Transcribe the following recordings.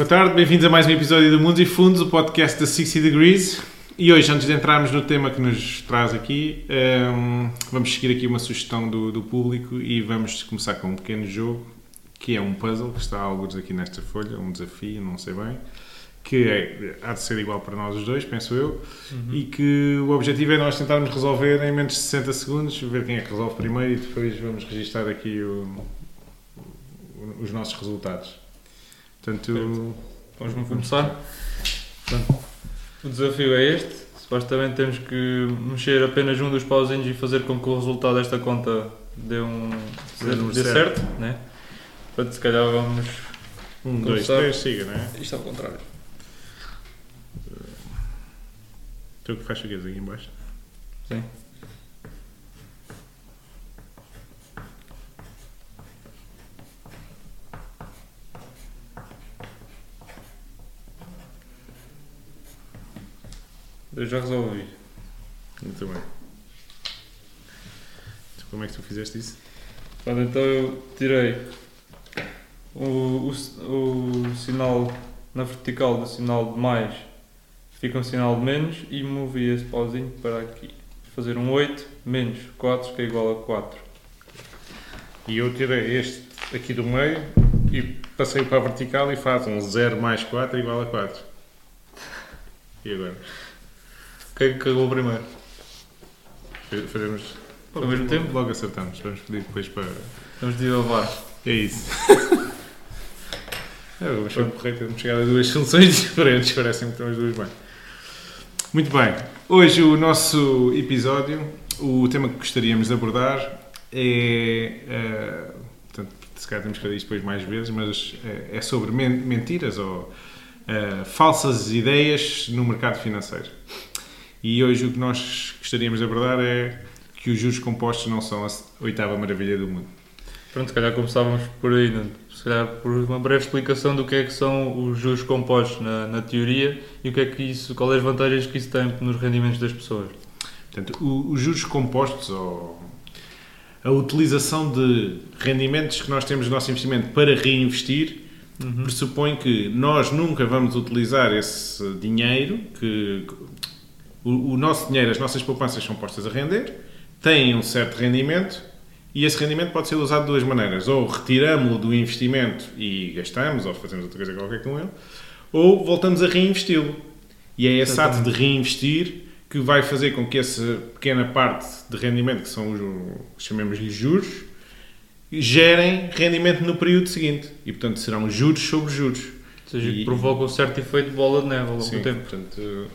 Boa tarde, bem-vindos a mais um episódio do Mundos e Fundos, o podcast da 60 Degrees. E hoje, antes de entrarmos no tema que nos traz aqui, um, vamos seguir aqui uma sugestão do, do, público e vamos começar com um pequeno jogo, que é um puzzle, que está alguns aqui nesta folha, um desafio, não sei bem, que é, há de ser igual para nós os dois, penso eu, uhum. e que o objetivo é nós tentarmos resolver em menos de 60 segundos, ver quem é que resolve primeiro e depois vamos registar aqui o, os nossos resultados. Portanto, vamos começar. Portanto, o desafio é este. Supostamente temos que mexer apenas um dos pauzinhos e fazer com que o resultado desta conta dê, um, dê, dê certo. certo né? Portanto, se calhar vamos. Um, dois, três, siga, não é? Isto ao contrário. Tu que faz o que aqui em baixo? Sim. Eu já resolvi. Muito bem. Então, como é que tu fizeste isso? Pronto, então eu tirei o, o, o sinal na vertical do sinal de mais, fica um sinal de menos e movi esse pauzinho para aqui. Fazer um 8 menos 4 que é igual a 4. E eu tirei este aqui do meio e passei para a vertical e faz um 0 mais 4 igual a 4. E agora? Quem é que cagou primeiro? Fazemos. Ao mesmo tempo? Logo acertamos. Vamos pedir depois para. Vamos de lavar. É isso. é, vamos ser correto, vamos chegar a duas soluções diferentes. Parecem que estão as duas bem. Muito bem. Hoje o nosso episódio, o tema que gostaríamos de abordar é. Uh, portanto, se calhar temos que fazer isto depois mais vezes, mas é, é sobre mentiras ou uh, falsas ideias no mercado financeiro. E hoje o que nós gostaríamos de abordar é que os juros compostos não são a oitava maravilha do mundo. Pronto, se calhar começávamos por aí, né? se calhar por uma breve explicação do que é que são os juros compostos na, na teoria e o que é que isso, qual é as vantagens que isso tem nos rendimentos das pessoas. Portanto, os juros compostos, ou a utilização de rendimentos que nós temos no nosso investimento para reinvestir, uhum. pressupõe que nós nunca vamos utilizar esse dinheiro que o, o nosso dinheiro, as nossas poupanças são postas a render, têm um certo rendimento e esse rendimento pode ser usado de duas maneiras. Ou retiramos-lo do investimento e gastamos, ou fazemos outra coisa qualquer com ele, ou voltamos a reinvesti-lo. E é esse ato de reinvestir que vai fazer com que essa pequena parte de rendimento, que são os, chamemos-lhe juros, gerem rendimento no período seguinte. E, portanto, serão juros sobre juros. Ou seja, e, provoca um certo efeito de bola de neve ao longo sim, do tempo. Portanto,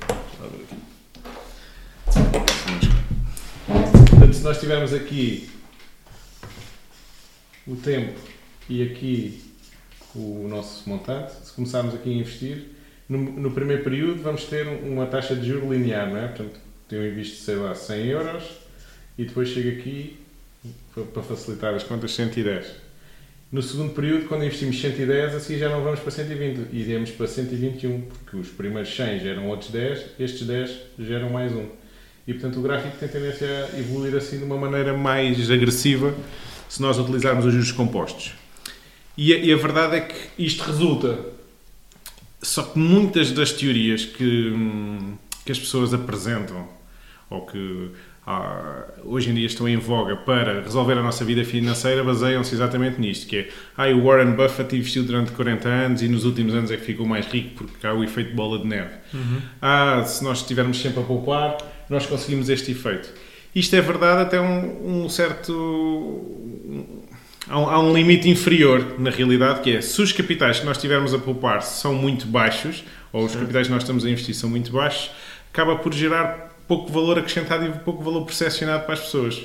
nós tivermos aqui o tempo e aqui o nosso montante, se começarmos aqui a investir, no, no primeiro período vamos ter uma taxa de juros linear, não é? Portanto, eu invisto, sei lá, 100 euros e depois chego aqui, para facilitar as contas, 110. No segundo período, quando investimos 110, assim já não vamos para 120, iremos para 121, porque os primeiros 100 geram outros 10, estes 10 geram mais um. E portanto o gráfico tem tendência a evoluir assim de uma maneira mais agressiva se nós utilizarmos os juros compostos. E a, e a verdade é que isto resulta. Só que muitas das teorias que, que as pessoas apresentam ou que ah, hoje em dia estão em voga para resolver a nossa vida financeira baseiam-se exatamente nisto, que é ah, o Warren Buffett investiu durante 40 anos e nos últimos anos é que ficou mais rico porque há o efeito bola de neve. Uhum. Ah, se nós estivermos sempre a poupar, nós conseguimos este efeito. Isto é verdade até um, um certo... há, um, há um limite inferior, na realidade, que é se os capitais que nós estivermos a poupar são muito baixos, ou os capitais que nós estamos a investir são muito baixos, acaba por gerar pouco valor acrescentado e pouco valor percepcionado para as pessoas.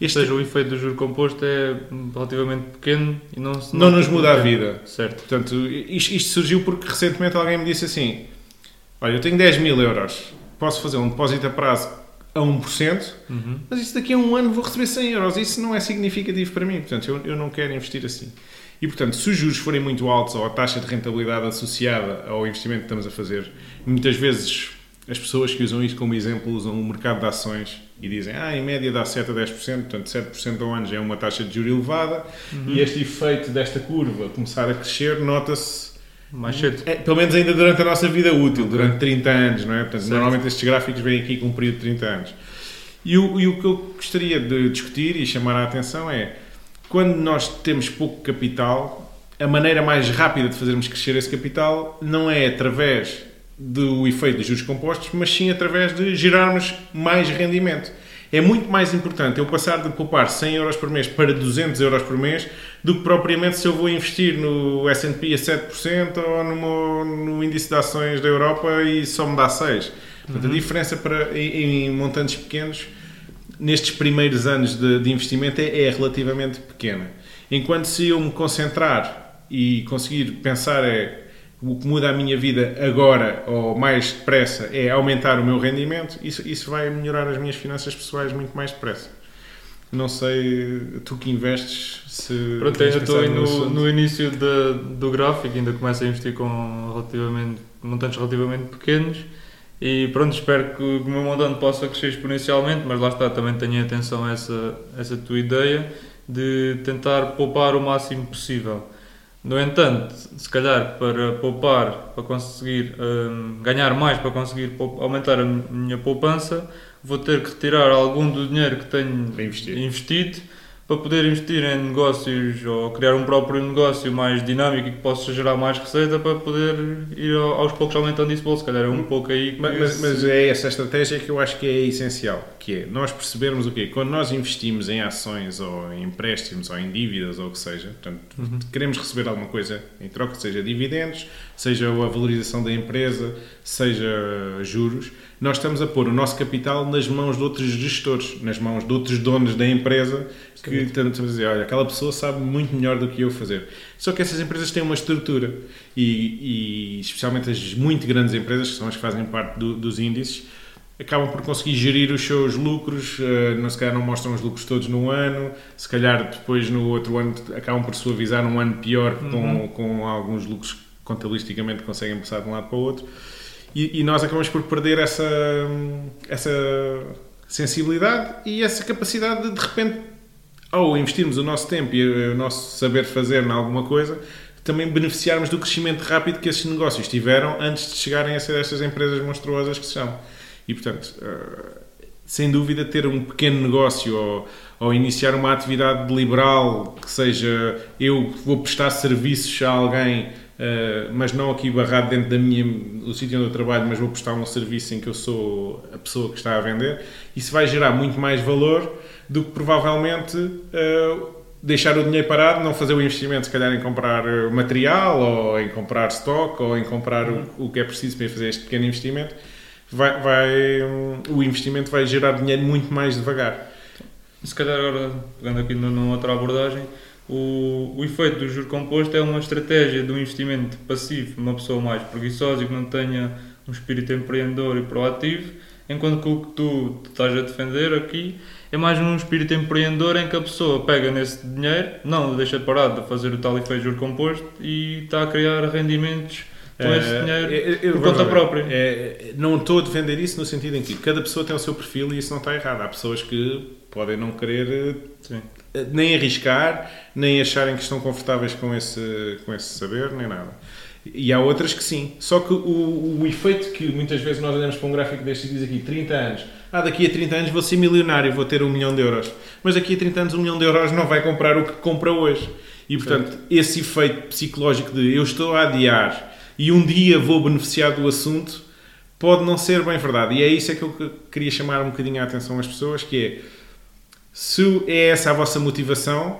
Este... Ou seja, o efeito do juro composto é relativamente pequeno e não Não, nos muda a vida. Certo. Portanto, isto, isto, surgiu porque recentemente alguém me disse assim: Olha, eu tenho 10 mil euros, posso fazer um depósito a prazo a 1%, uhum. mas isso daqui a um ano vou receber 100 euros. Isso não é significativo para mim. Portanto, eu, eu não quero investir assim. E, portanto, se os juros forem muito altos ou a taxa de rentabilidade associada ao investimento que estamos a fazer, muitas vezes as pessoas que usam isto como exemplo usam o mercado de ações e dizem, ah, em média dá 7 a 10%, portanto 7% ao ano já é uma taxa de juros elevada uhum. e este efeito desta curva começar a crescer nota-se mais cedo. É, pelo menos ainda durante a nossa vida útil, durante 30 anos, não é? Portanto, Certo. normalmente estes gráficos vêm aqui com um período de 30 anos. E o, e o que eu gostaria de discutir e chamar a atenção é quando nós temos pouco capital, a maneira mais rápida de fazermos crescer esse capital não é através do efeito dos juros compostos, mas sim através de gerarmos mais rendimento. É muito mais importante eu passar de poupar 100 euros por mês para 200 euros por mês do que propriamente se eu vou investir no S&P a 7% ou no, no índice de ações da Europa e só me dá 6%. Portanto, a diferença para, em, em montantes pequenos nestes primeiros anos de, de investimento é, é relativamente pequena. Enquanto se eu me concentrar e conseguir pensar é o que muda a minha vida agora ou mais depressa é aumentar o meu rendimento, isso, isso vai melhorar as minhas finanças pessoais muito mais depressa. Não sei, tu que investes, se. Pronto, ainda estou no, assunto. no início da- do gráfico, ainda começo a investir com relativamente, montantes relativamente pequenos e pronto, espero que o meu montante possa crescer exponencialmente, mas lá está, também tenho atenção a essa, essa tua ideia de tentar poupar o máximo possível. No entanto, se calhar para poupar, para conseguir hum, ganhar mais, para conseguir aumentar a minha poupança, vou ter que retirar algum do dinheiro que tenho investido para poder investir em negócios ou criar um próprio negócio mais dinâmico e que possa gerar mais receita para poder ir ao- aos poucos aumentando isso bolso. Se calhar é um pouco aí que Mas, mas- mas é essa estratégia que eu acho que é essencial, que é nós percebermos o quê? Quando nós investimos em ações ou em empréstimos ou em dívidas ou o que seja, portanto, queremos receber alguma coisa em troca, seja dividendos, seja a valorização da empresa, seja juros, nós estamos a pôr o nosso capital nas mãos de outros gestores, nas mãos de outros donos da empresa que estamos a dizer, olha, aquela pessoa sabe muito melhor do que eu fazer. Só que essas empresas têm uma estrutura e, e especialmente as muito grandes empresas, que são as que fazem parte do- dos índices, acabam por conseguir gerir os seus lucros, eh, não, se calhar não mostram os lucros todos no ano, se calhar depois no outro ano acabam por suavizar um ano pior com, com alguns lucros que contabilisticamente conseguem passar de um lado para o outro. E, e nós acabamos por perder essa, essa sensibilidade e essa capacidade de, de repente, ao investirmos o nosso tempo e o nosso saber fazer em alguma coisa, também beneficiarmos do crescimento rápido que esses negócios tiveram antes de chegarem a ser estas empresas monstruosas que são. E, portanto, eh, sem dúvida, ter um pequeno negócio ou, ou iniciar uma atividade liberal que seja eu vou prestar serviços a alguém, eh, mas não aqui barrado dentro da minha, do sítio onde eu trabalho, mas vou prestar um serviço em que eu sou a pessoa que está a vender, isso vai gerar muito mais valor do que provavelmente eh, deixar o dinheiro parado, não fazer o investimento, se calhar, em comprar eh, material ou em comprar stock ou em comprar o, o que é preciso para fazer este pequeno investimento. Vai, vai, hum, o investimento vai gerar dinheiro muito mais devagar. Se calhar agora, pegando aqui numa outra abordagem, o, o efeito do juro composto é uma estratégia de um investimento passivo, uma pessoa mais preguiçosa e que não tenha um espírito empreendedor e proativo, enquanto que o que tu estás a defender aqui é mais um espírito empreendedor em que a pessoa pega nesse dinheiro, não o deixa parado de fazer o tal efeito juro composto e está a criar rendimentos com esse Eh, dinheiro por conta ver. própria. Eh, não estou a defender isso no sentido em que cada pessoa tem o seu perfil e isso não está errado. Há pessoas que podem não querer Sim. Nem arriscar, nem acharem que estão confortáveis com esse, com esse saber, nem nada. E há outras que sim. Só que o, o efeito que muitas vezes nós olhamos para um gráfico deste e diz aqui 30 anos. Ah, daqui a 30 anos vou ser milionário, vou ter um milhão de euros. Mas daqui a 30 anos um milhão de euros não vai comprar o que compra hoje. E portanto, esse efeito psicológico de eu estou a adiar e um dia vou beneficiar do assunto pode não ser bem verdade. E é isso é que eu queria chamar um bocadinho a atenção às pessoas, que é se é essa a vossa motivação,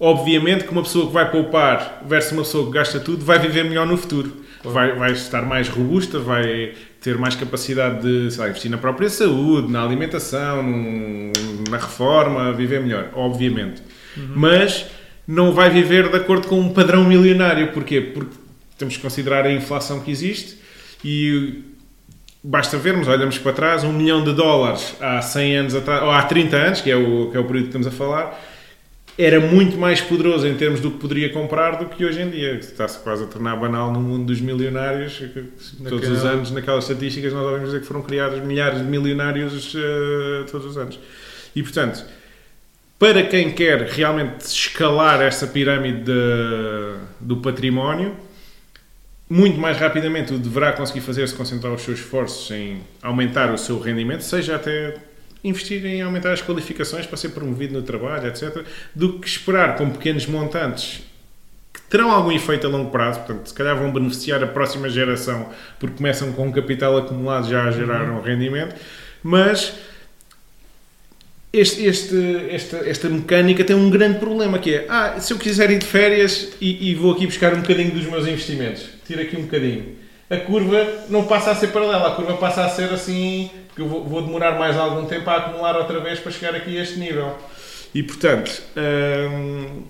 obviamente que uma pessoa que vai poupar versus uma pessoa que gasta tudo vai viver melhor no futuro. Vai, vai estar mais robusta, vai ter mais capacidade de lá, investir na própria saúde, na alimentação, num- na reforma, viver melhor, obviamente. Mas não vai viver de acordo com um padrão milionário. Porquê? Porque temos que considerar a inflação que existe e basta vermos, olhamos para trás, um milhão de dólares há 100 anos atrás, ou há 30 anos, que é o, que é o período que estamos a falar, era muito mais poderoso em termos do que poderia comprar do que hoje em dia. Está-se quase a tornar banal no mundo dos milionários. que Todos Naquela- os anos, naquelas estatísticas, nós ouvimos dizer que foram criados milhares de milionários eh, todos os anos. E, portanto, para quem quer realmente escalar essa pirâmide de- do património, muito mais rapidamente o deverá conseguir fazer se concentrar os seus esforços em aumentar o seu rendimento, seja até investir em aumentar as qualificações para ser promovido no trabalho, etc., do que esperar com pequenos montantes que terão algum efeito a longo prazo, portanto, se calhar vão beneficiar a próxima geração porque começam com um capital acumulado já a gerar um rendimento, mas este, este, esta, esta mecânica tem um grande problema que é, ah, se eu quiser ir de férias e, e vou aqui buscar um bocadinho dos meus investimentos, tiro aqui um bocadinho, a curva não passa a ser paralela, a curva passa a ser assim, porque eu vou, vou demorar mais algum tempo a acumular outra vez para chegar aqui a este nível. E portanto, hum,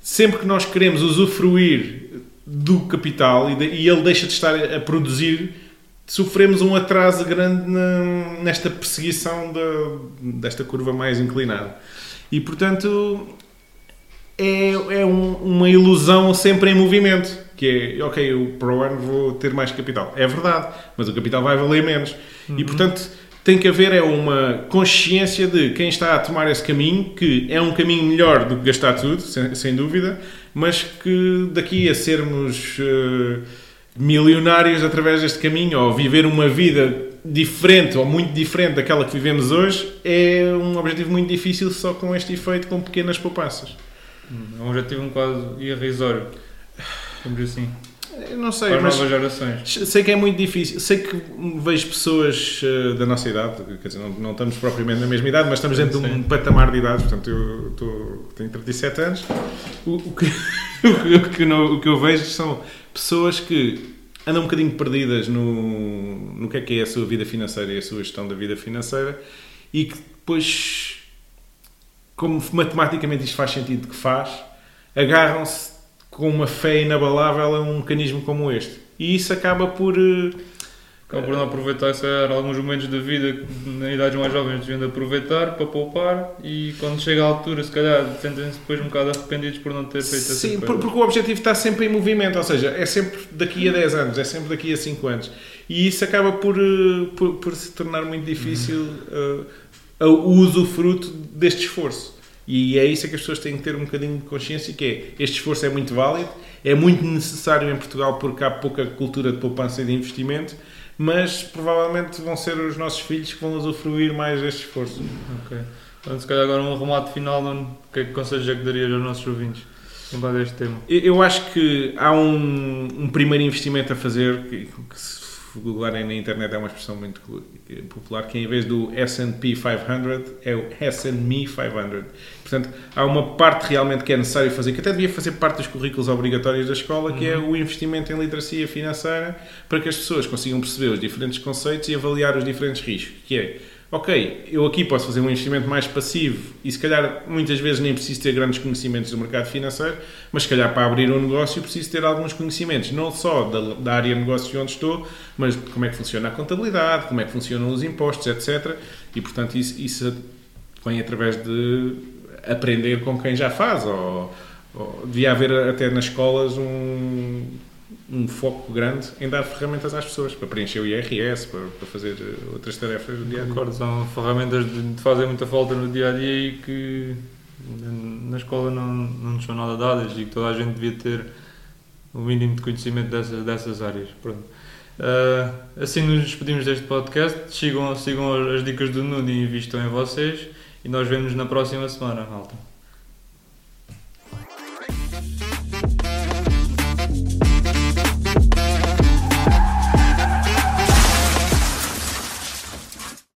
sempre que nós queremos usufruir do capital e, de, e ele deixa de estar a produzir, sofremos um atraso grande na, nesta perseguição desta curva mais inclinada. E, portanto, é, é um, uma ilusão sempre em movimento. Que é, ok, eu para o ano vou ter mais capital. É verdade, mas o capital vai valer menos. Uhum. E, portanto, tem que haver é uma consciência de quem está a tomar esse caminho, que é um caminho melhor do que gastar tudo, sem, sem dúvida, mas que daqui a sermos... Uh, milionários através deste caminho, ou viver uma vida diferente ou muito diferente daquela que vivemos hoje, é um objetivo muito difícil só com este efeito, com pequenas poupanças. É um objetivo um bocado irrisório, vamos assim. Eu não sei, para mas novas gerações. sei que é muito difícil. Sei que vejo pessoas uh, da nossa idade, quer dizer, não, não, estamos propriamente na mesma idade, mas estamos dentro Sim. de um patamar de idade. Portanto, eu tô, tenho 37 anos. O, o, que, o, que, não, o que eu vejo são pessoas que andam um bocadinho perdidas no, no que é que é a sua vida financeira e a sua gestão da vida financeira e que depois, como matematicamente isto faz sentido que faz, agarram-se com uma fé inabalável a um mecanismo como este. E isso acaba por eh, Acabam por não aproveitar se alguns momentos da vida na idades mais jovens deviam de aproveitar para poupar e quando chega à altura se calhar sentem-se depois um bocado arrependidos por não ter feito Sim, Sim, porque o objetivo está sempre em movimento, ou seja, é sempre daqui a 10 anos, é sempre daqui a 5 anos. E isso acaba por, eh, por, por se tornar muito difícil uh, o usufruto deste esforço. E é isso que as pessoas têm que ter um bocadinho de consciência que é, este esforço é muito válido, é muito necessário em Portugal porque há pouca cultura de poupança e de investimento mas provavelmente vão ser os nossos filhos que vão usufruir mais deste esforço. Ok. Então, se calhar agora um remate final, o que é que conselhos é que darias aos nossos ouvintes? este tema? Eu acho que há um, um primeiro investimento a fazer que, que se googlarem na internet é uma expressão muito popular, que em vez do S&P 500 é o S&Me 500. Portanto, há uma parte realmente que é necessário fazer, que até devia fazer parte dos currículos obrigatórios da escola, que é uhum. é o investimento em literacia financeira, para que as pessoas consigam perceber os diferentes conceitos e avaliar os diferentes riscos, que é ok, eu aqui posso fazer um investimento mais passivo e se calhar muitas vezes nem preciso ter grandes conhecimentos do mercado financeiro, mas se calhar para abrir um negócio preciso ter alguns conhecimentos, não só da, da área de negócio onde estou, mas como é que funciona a contabilidade, como é que funcionam os impostos, etc. E portanto isso, isso vem através de aprender com quem já faz, ou, ou devia haver até nas escolas um um foco grande em dar ferramentas às pessoas para preencher o IRS, para, para fazer eh, outras tarefas do dia a dia. Concordo, são ferramentas que fazem muita falta no dia a dia e que na escola não, não nos são nada dadas e que toda a gente devia ter o mínimo de conhecimento dessas, dessas áreas. Pronto. Uh, assim nos despedimos deste podcast. Sigam, sigam as dicas do Nuno e invistam em vocês. E nós vemos na próxima semana, malta.